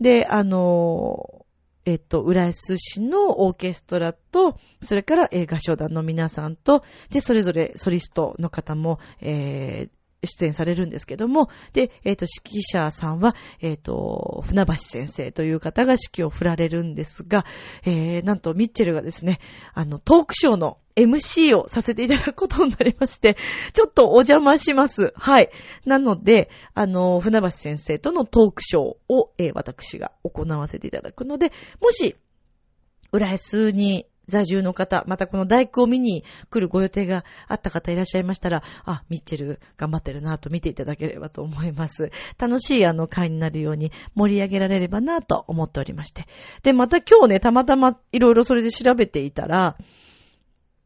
で、あの、えっと、浦安市のオーケストラと、それから、えー合唱団の皆さんと、で、それぞれソリストの方も、えー出演されるんですけども、で、えっ、と、指揮者さんは、えっ、と、船橋先生という方が指揮を振られるんですが、えー、なんとミッチェルがですね、あの、トークショーの MC をさせていただくことになりまして、ちょっとお邪魔します。はい。なので、あの、船橋先生とのトークショーを、えー私が行わせていただくので、もし、浦安に在住の方、またこの大工を見に来るご予定があった方いらっしゃいましたら、あ、ミッチェル頑張ってるなと見ていただければと思います。楽しいあの会になるように盛り上げられればなと思っておりまして。で、また今日ね、たまたまいろいろそれで調べていたら、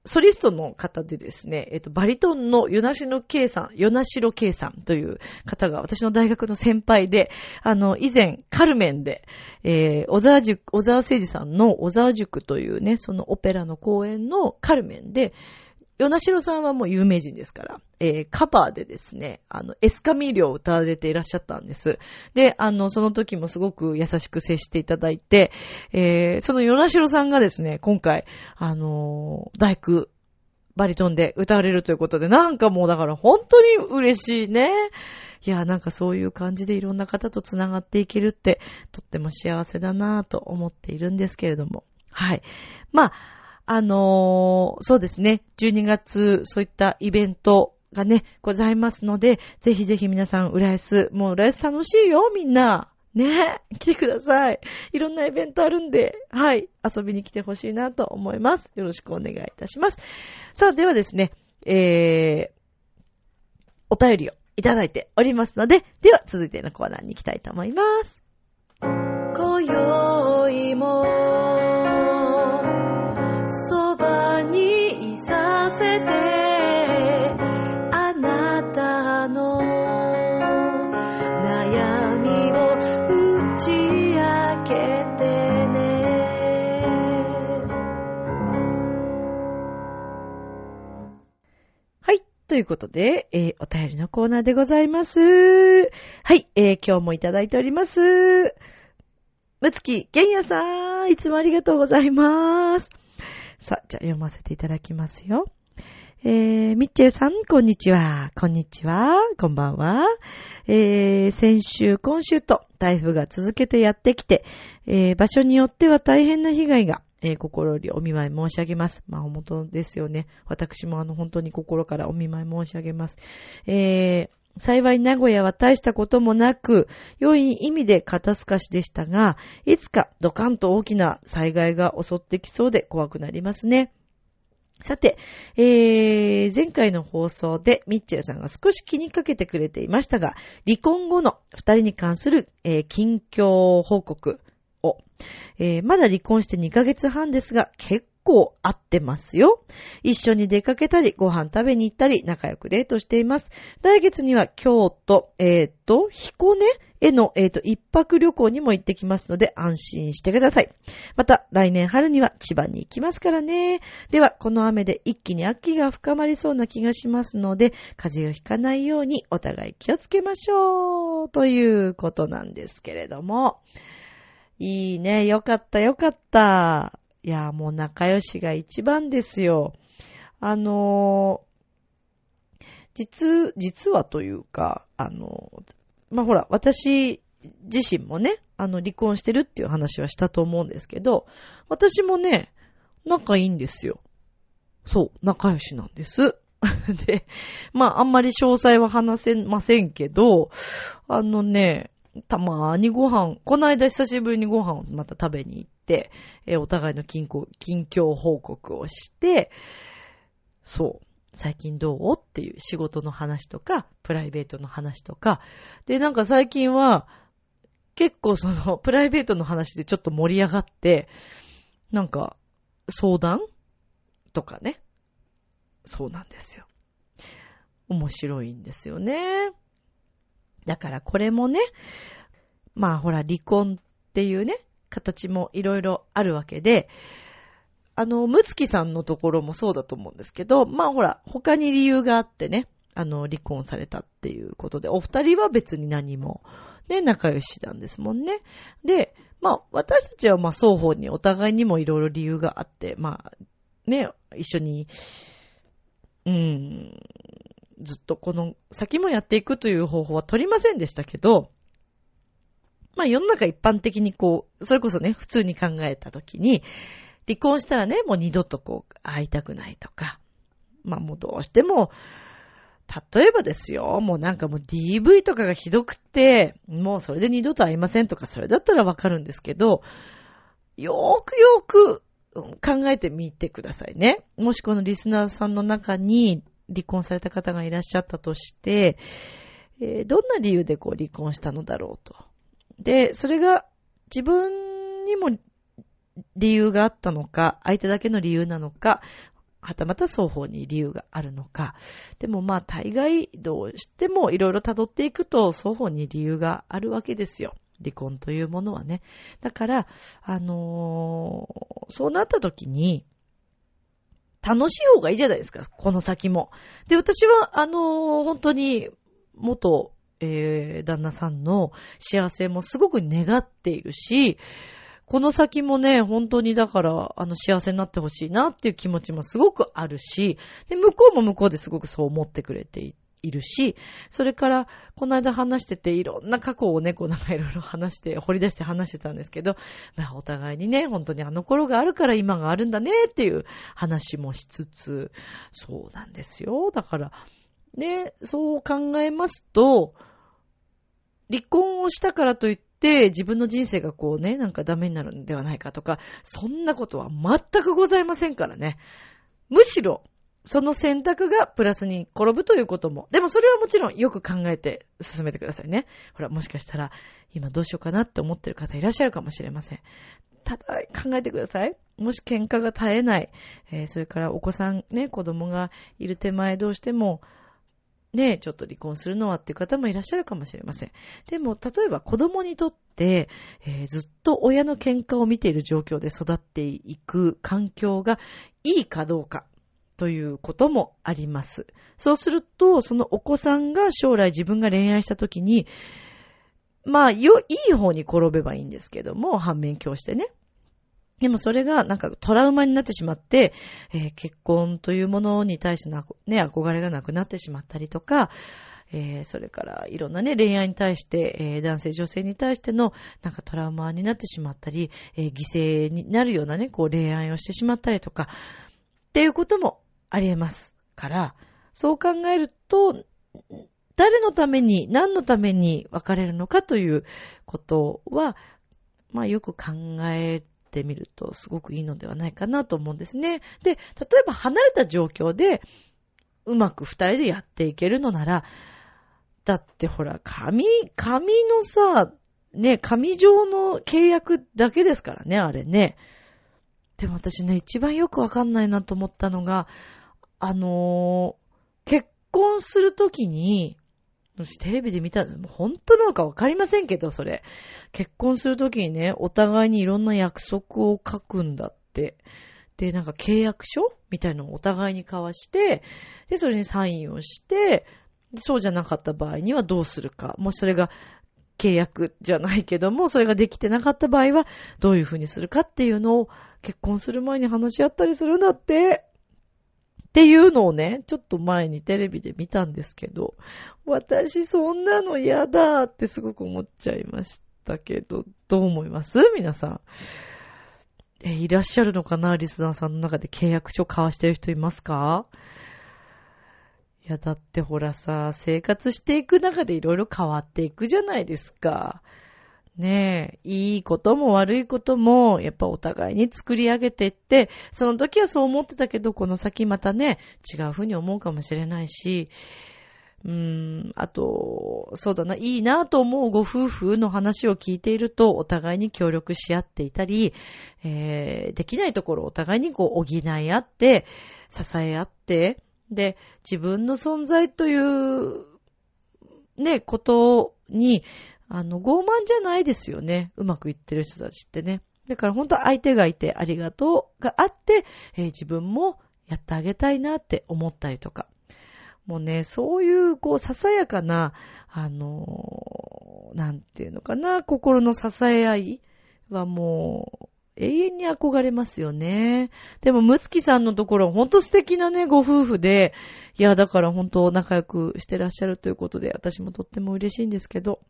ソリストの方でですね、えっと、バリトンのヨナシロケイさん、ヨナシロケイさんという方が私の大学の先輩で、あの、以前、カルメンで、えー、小沢塾、小沢誠二さんの小沢塾というね、そのオペラの公演のカルメンで、ヨナシロさんはもう有名人ですから、えー、カバーでですね、あの、エスカミリョを歌われていらっしゃったんです。で、あの、その時もすごく優しく接していただいて、えー、そのヨナシロさんがですね、今回、あのー大工、バリトンで歌われるということで、なんかもうだから本当に嬉しいね。いや、なんかそういう感じでいろんな方と繋がっていけるって、とっても幸せだなぁと思っているんですけれども。はい。まあ、あのーそうですね。12月、そういったイベントがね、ございますので、ぜひぜひ皆さん、浦安、もう浦安楽しいよ、みんな。ね来てください。いろんなイベントあるんで、はい、遊びに来てほしいなと思います。よろしくお願いいたします。さあ、ではですね、えー、お便りをいただいておりますので、では続いてのコーナーに行きたいと思います。今宵も、ということで、えーお便りのコーナーでございます。はい。えー今日もいただいております。むつきげんやさん、いつもありがとうございます。さあ、じゃあ読ませていただきますよ。えー、ミッチェルさん、こんにちは。こんにちは。こんばんは。えー、先週、今週と台風が続けてやってきて、えー、場所によっては大変な被害が、えー心よりお見舞い申し上げます。まあ、本当ですよね。私もあの、本当に心からお見舞い申し上げます。えー、幸い名古屋は大したこともなく、良い意味で肩透かしでしたが、いつかドカンと大きな災害が襲ってきそうで怖くなりますね。さて、えー、前回の放送でミッチェルさんが少し気にかけてくれていましたが、離婚後の二人に関する、えー近況報告を、えーまだ離婚して2ヶ月半ですが、結構合ってますよ。一緒に出かけたり、ご飯食べに行ったり、仲良くデートしています。来月には京都、えー、と、彦根への、えー、と、一泊旅行にも行ってきますので、安心してください。また、来年春には千葉に行きますからね。では、この雨で一気に秋が深まりそうな気がしますので、風邪をひかないようにお互い気をつけましょう。ということなんですけれども。いいね。よかった、よかった。いや、もう仲良しが一番ですよ。あのー実、実はというか、あのーまあ、ほら、私自身もね、あの、離婚してるっていう話はしたと思うんですけど、私もね、仲いいんですよ。そう、仲良しなんです。(laughs) で、まあ、あんまり詳細は話せませんけど、あのね、たまーにご飯、この間久しぶりにご飯をまた食べに行って、えーお互いの近況近況報告をして、そう、最近どう？っていう仕事の話とか、プライベートの話とか。で、なんか最近は、結構その、(laughs) プライベートの話でちょっと盛り上がって、なんか、相談？とかね。そうなんですよ。面白いんですよね。だからこれもね、まあほら離婚っていうね、形もいろいろあるわけで、あの、むつきさんのところもそうだと思うんですけど、まあほら、他に理由があってね、あの、離婚されたっていうことで、お二人は別に何も、ね、仲良しなんですもんね。で、まあ、私たちはまあ、双方にお互いにもいろいろ理由があって、まあ、ね、一緒に、うん、ずっとこの先もやっていくという方法は取りませんでしたけど、まあ世の中一般的にこう、それこそね、普通に考えたときに、離婚したらね、もう二度とこう、会いたくないとか、まあもうどうしても、例えばですよ、もうなんかもう DV とかがひどくて、もうそれで二度と会いませんとか、それだったらわかるんですけど、よーくよーく考えてみてくださいね。もしこのリスナーさんの中に離婚された方がいらっしゃったとして、えー、どんな理由でこう離婚したのだろうと。で、それが自分にも理由があったのか、相手だけの理由なのか、はたまた双方に理由があるのか。でもまあ大概どうしてもいろいろ辿っていくと双方に理由があるわけですよ。離婚というものはね。だから、あのー、そうなった時に、楽しい方がいいじゃないですか、この先も。で、私は、あのー、本当に、元、えー、旦那さんの幸せもすごく願っているし、この先もね、本当にだから、あの、幸せになってほしいなっていう気持ちもすごくあるし、で、向こうも向こうですごくそう思ってくれていているし、それから、この間話してて、いろんな過去をね、こうなんかいろいろ話して、掘り出して話してたんですけど、まあお互いにね、本当にあの頃があるから今があるんだねっていう話もしつつ、そうなんですよ。だから、ね、そう考えますと、離婚をしたからといって、自分の人生がこうね、なんかダメになるんではないかとか、そんなことは全くございませんからね。むしろ、その選択がプラスに転ぶということも。でもそれはもちろんよく考えて進めてくださいね。ほら、もしかしたら今どうしようかなって思ってる方いらっしゃるかもしれません。ただ考えてください。もし喧嘩が絶えない、えー、それからお子さんね、子供がいる手前どうしても、ね、ちょっと離婚するのはっていう方もいらっしゃるかもしれません。でも、例えば子供にとって、えー、ずっと親の喧嘩を見ている状況で育っていく環境がいいかどうか。ということもあります。そうすると、そのお子さんが将来自分が恋愛した時に、まあ、よ、いい方に転べばいいんですけども、反面教してね。でもそれがなんかトラウマになってしまって、えー、結婚というものに対しての、ね、憧れがなくなってしまったりとか、えー、それからいろんなね、恋愛に対して、えー、男性、女性に対してのなんかトラウマになってしまったり、えー、犠牲になるようなね、こう恋愛をしてしまったりとか、っていうこともありえますから、そう考えると、誰のために、何のために別れるのかということは、まあよく考えてみるとすごくいいのではないかなと思うんですね。で、例えば離れた状況で、うまく二人でやっていけるのなら、だってほら、紙、紙のさ、ね、紙状の契約だけですからね、あれね。でも私ね、一番よくわかんないなと思ったのが、あのー、結婚するときに、私テレビで見たんです。本当なのかわかりませんけど、それ。結婚するときにね、お互いにいろんな約束を書くんだって。で、なんか契約書みたいなのをお互いに交わして、で、それにサインをして、そうじゃなかった場合にはどうするか。もしそれが契約じゃないけども、それができてなかった場合はどういうふうにするかっていうのを結婚する前に話し合ったりするんだって。っていうのをね、ちょっと前にテレビで見たんですけど、私そんなの嫌だってすごく思っちゃいましたけど、どう思います？皆さん。え、いらっしゃるのかな？リスナーさんの中で契約書交わしてる人いますか？いや、だってほらさ、生活していく中でいろいろ変わっていくじゃないですか。ねえ、いいことも悪いことも、やっぱお互いに作り上げていって、その時はそう思ってたけど、この先またね、違うふうに思うかもしれないし、うーん、あと、そうだな、いいなと思うご夫婦の話を聞いていると、お互いに協力し合っていたり、えー、できないところをお互いにこう補い合って、支え合って、で、自分の存在という、ね、ことに、あの、傲慢じゃないですよね。うまくいってる人たちってね。だから本当相手がいてありがとうがあって、えー、自分もやってあげたいなって思ったりとか。もうね、そういう、こう、ささやかな、あのーなんていうのかな、心の支え合いはもう、永遠に憧れますよね。でも、むつきさんのところ、ほんと素敵なね、ご夫婦で、いや、だから本当仲良くしてらっしゃるということで、私もとっても嬉しいんですけど、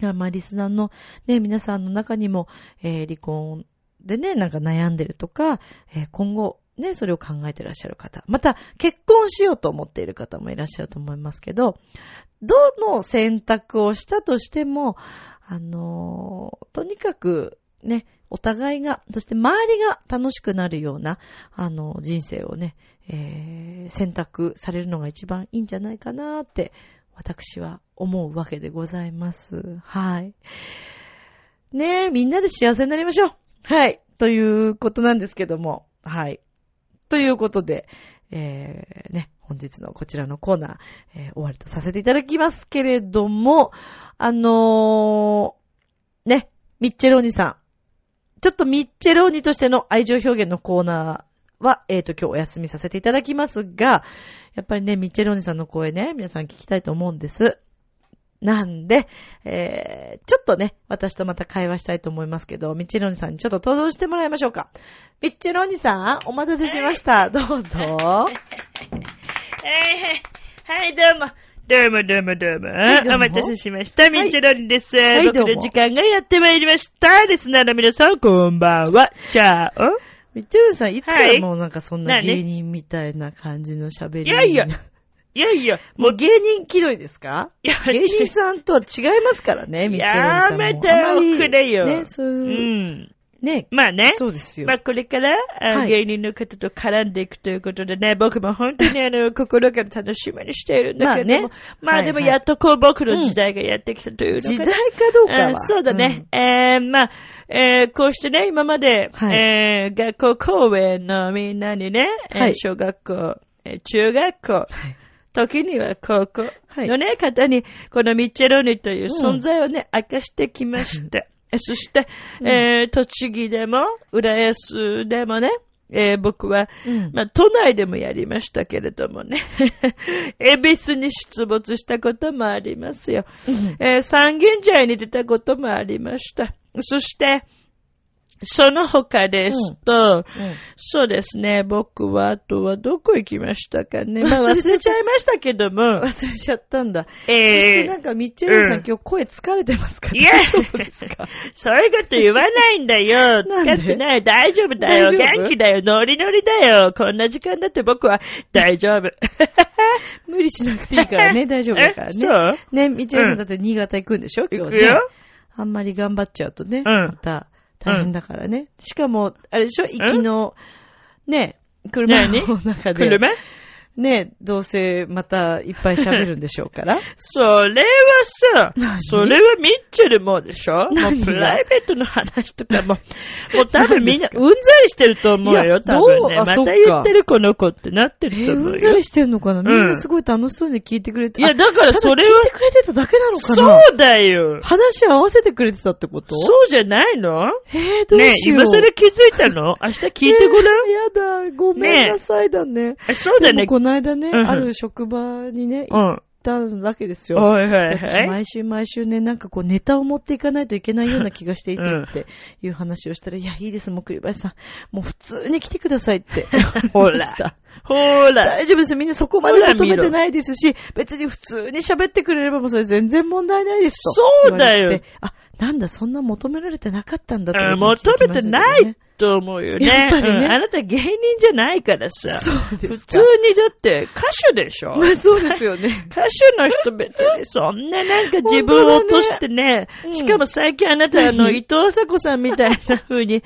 まあ、リスナーのね、皆さんの中にも、えー離婚でね、なんか悩んでるとか、えー今後、ね、それを考えてらっしゃる方、また、結婚しようと思っている方もいらっしゃると思いますけど、どの選択をしたとしても、あのーとにかく、ね、お互いが、そして周りが楽しくなるような、あの、人生をね、えー選択されるのが一番いいんじゃないかなって、私は思うわけでございます。はい。ねえ、みんなで幸せになりましょう。はい。ということなんですけども。はい。ということで、えー、ね、本日のこちらのコーナー、えー終わりとさせていただきますけれども、あのー、ね、ミッチェローニさん。ちょっとミッチェローニとしての愛情表現のコーナーは、えっ、と、今日お休みさせていただきますが、やっぱりね、ミッチェローニさんの声ね、皆さん聞きたいと思うんです。なんで、えー、ちょっとね、私とまた会話したいと思いますけど、ミッチェローニさんにちょっと登場してもらいましょうか。ミッチェローニさん、お待たせしました。どうぞ。はいはい。はい、どうも。どうもどうもどうも。いどうもお待たせしました。ミッチェロリンです。いどうも僕の時間がやってまいりました。リスナーの皆さん、こんばんは。チャオ。ミッチェローニさん、いつかはいらもうなんかそんな何芸人みたいな感じの喋り。いやいやいやいや、もう、芸人気取りですか？いや芸人さんとは違いますからね、ミッチェローニさんも。やめてよあまりくれよね、そうういう、ん。ね、まあね。そうですよ。まあ、これから、あはい。芸人の方と絡んでいくということでね、僕も本当に (laughs) あの、心から楽しみにしているんだけども、まあね。はいまあでもやっとこう僕の時代がやってきたというのかな時代かどうかは。あそうだね。えー、まあ、えー、こうしてね、今まで、はい。えー、学校公演のみんなにね、えーはい。小学校、えー中学校、時には高校はい。のね、方に、このミッチェロニという存在をね、明かしてきました。えそして、えー、栃木でも、浦安でもね、えー僕は、うんまあ、都内でもやりましたけれどもね、恵比寿に出没したこともありますよ。えー三軒茶屋に出たこともありました。そして、その他ですと、うんそうですね、僕は、あとはどこ行きましたかね。(laughs) まあ忘れちゃいましたけども、忘れちゃったんだ。えーそしてなんか、ミッチェローニさん、うん今日声疲れてますかいや (laughs) そういうこと言わないんだよ。(laughs) なんで？使ってない。大丈夫だよ。元気だよ。ノリノリだよ。こんな時間だって僕は大丈夫。無理しなくていいからね、大丈夫だからえそう？ね。ね、ミッチェローニさうんんだって新潟行くんでしょ？今行くよ日ね。あんまり頑張っちゃうとね、うんまた大変だからね。しかも、あれでしょ？行きの、ね、車何？の中で。車？ね、どうせまたいっぱい喋るんでしょうから。(laughs) それはさ、それはミッチェルもでしょ？もうプライベートの話とかも、(laughs) もう多分みんなうんざりしてると思うよ、多分ね。またか言ってるこの子ってなってえると思うよーうんざり。してんのかなみんなすごい楽しそうに聞いてくれて。いや、あだからそれは聞いてくれてただけなのかそなうだよ。話合わせてくれてたってこと？そうじゃないの？えー、どうしよう。今更気づいたの？明日聞いてごらん。(laughs) えーやだ、ごめんなさいだね。あそうだね。の間ね、うんうんある職場にね、行っうん。たわけですよ。私毎週毎週ね、なんかこうネタを持っていかないといけないような気がしていてうんっていう話をしたら、いや、いいです、もう栗林さん。もう普通に来てくださいって。(laughs) ほら思いました？ほーら。大丈夫です。みんなそこまで求めてないですし、別に普通に喋ってくれればもうそれ全然問題ないですと。そうだよ。あ、なんだ、そんな求められてなかったんだとうん思って求めてないと思うよね。やっぱりねうんあなた芸人じゃないからさ。そうですか普通にだって歌手でしょまあそうですよね。(laughs) 歌手の人別にそんななんか自分を落としてね、うんしかも最近あなたあの、伊藤麻子さんみたいな風に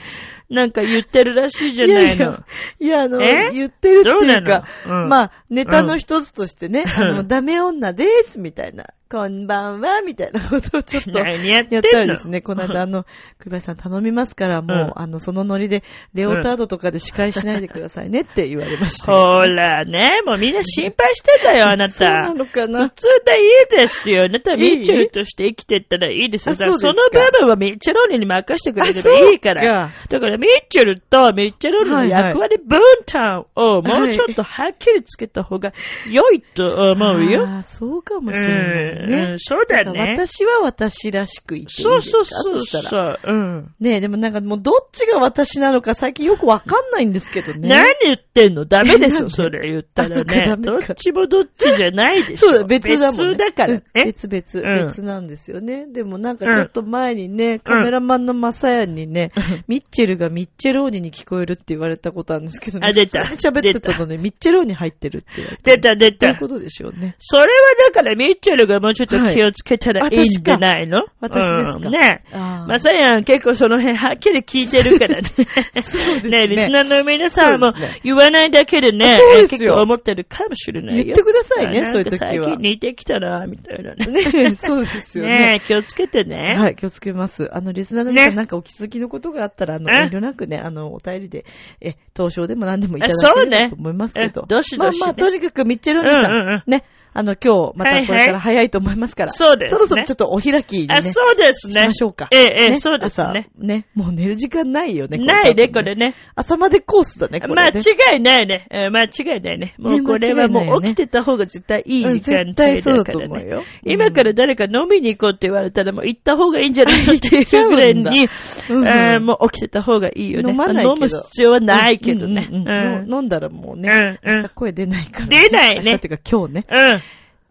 なんか言ってるらしいじゃないの。いや、あの、え？言ってるっていうか、どううん。まあ、ネタの一つとしてね、うんあの、(laughs) ダメ女です、みたいなこんばんは、みたいなことをちょっと。何やったらですね、この間 (laughs) あの、栗林さん頼みますから、もう、うんあの、そのノリで、レオタードとかで司会しないでくださいねって言われました。ほらね、もうみんな心配してたよ、(laughs) あなそうたな。のか普な通でいいですよ。あなたはミッチェルとして生きてったらいいですよ。その部分はミッチェローニに任せてくれればいいから。かだからミッチェルとミッチェローニの役割分担をもうちょっとはっきりつけた方が良いと思うよ。あーそうかもうしれないん、ね。うんそうだね。私は私らしくいていいですか？そうそうそうそしたそら。う。うん。ねえ、でもなんかもうどっちが私なのか最近よくわかんないんですけどね。何言ってんの？ダメでしょ、(laughs) それ言ったらね。どっちもどっちじゃないでしょ。(laughs) そうだ、別だもんね。別だから別々、うん別なんですよね。でもなんかちょっと前にね、カメラマンのマサヤンにね、ミッチェルがミッチェローニに聞こえるって言われたことあるんですけどね。あ出た喋ってたのね、ミッチェローニ入ってるって。出た出たどういう。ことでしょうね。それはだからミッチェルがもうちょっと気をつけたらいいんじゃないの、私ですか。うんねまさやん結構その辺はっきり聞いてるからね。(laughs) そうですね。ねリスナーの皆さんも言わないだけでね、そうですよ。結構思ってるかもしれないよ。言ってくださいねあそういう時は。最近似てきたな、みたいなね。ね (laughs) そうですよね。ね気をつけてね。はい、気をつけます。あの、リスナーの皆さん、ね。なんかお気づきのことがあったら、あの、え遠慮なくね、あの、お便りで、え、投票でも何でもいただければと思いますけど。えどしどしね。まあまあ、とにかくミッチェルうんうんうん。ね、あの、今日、またこれから早いと思いますから、そうですねそろそろちょっとお開きにそうですね。しましょうか。ええ、ええ、ねそうですね。朝ね、もう寝る時間ないよね。ないね、これね。朝までコースだね、これ、ね。間違いないね。うん間違いないね。もうこれはもう起きてた方が絶対いいうん時間帯絶対そうだだからね。と思うよ。今から誰か飲みに行こうって言われたらもう行った方がいいんじゃないのっていうぐらいに、うんえーもう起きてた方がいいよね。飲まない飲む必要はないけどね。飲んだらもうね、うんうん声出ないから、出ないね明日っていうか今日ね。うん。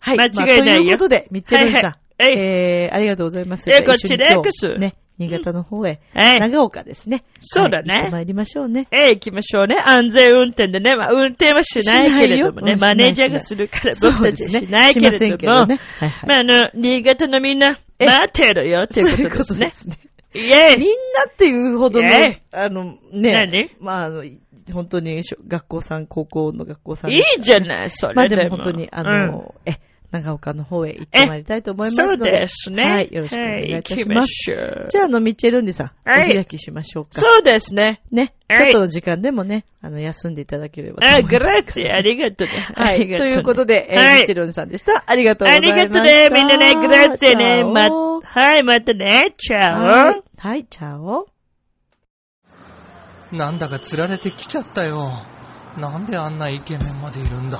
はい。間違いないよまあということで、ミッチェルさん。はいはいはいえー、ありがとうございます。えこちら一緒に今日こそね、新潟の方へ、はい。長岡ですね。そうだねはい行って参りましょうね。ええ、行きましょうね。安全運転でね。まあ、運転はしないけれどもね。しないよマネージャーがするから僕たちはしないけれども。けどね。はいはい。まあ、あの、新潟のみんな、え？待ってるよっていうことですね。そういうこイェとですね。みんイなっていうほどのえ、あの、ね。何？まあ、あの、本当に小学校さん、高校の学校さん。いいじゃない、それまあででも。も本当に、あうんの、え、長岡の方へ行ってまいりたいと思いますそうので。ですね。はい。よろしくお願いいたします。じゃあ、あの、ミッチェルンリさん、はいお開きしましょうか。そうですね。ね。はいちょっとの時間でもね、あの、休んでいただければと思あ、います。グラッツィ、ありがとうね。はい。とありがとねいうことで、えーはいミッチェルンさんでした。ありがとうござあいました。りがとうね。みんなね、グラッツィね。まはい、またね。チャはいオ。はい、チャオ。なんだか釣られてきちゃったよ。なんであんなイケメンまでいるんだ？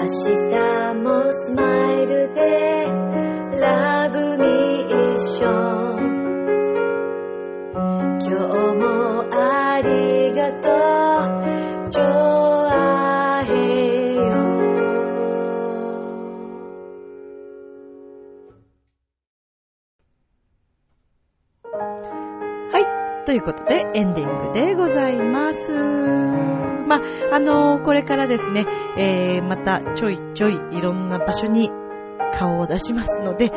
明日もスマイルでラブミッション今日もありがとうジョアヘヨはい。ということで、エンディングでございます。まあ、あのーこれからですね、えー、またちょいちょいいろんな場所に顔を出しますので、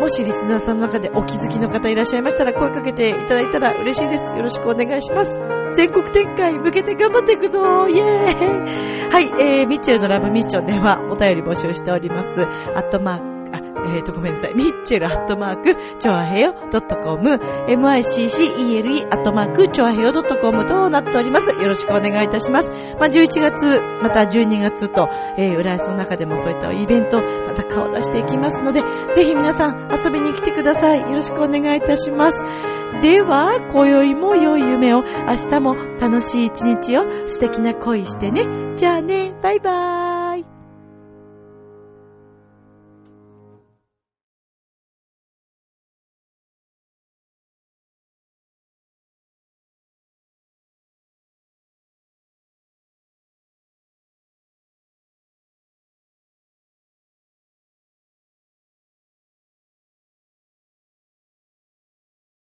もしリスナーさんの中でお気づきの方いらっしゃいましたら声かけていただいたら嬉しいです。よろしくお願いします。全国展開向けて頑張っていくぞイエーイはい、えー、ミッチェルのラブミッションではお便り募集しております。アットマークあ、えーと、ごめんなさい。ミッチェルアットマーク、チョアヘヨ .com、miccele アットマーク、チョアヘヨ .com となっております。よろしくお願いいたします。まあ、11月、また12月と、えー、浦安の中でもそういったイベント、また顔出していきますので、ぜひ皆さん遊びに来てください。よろしくお願いいたします。では、今宵も良い夢を、明日も楽しい一日を素敵な恋してね。じゃあね、バイバーイ。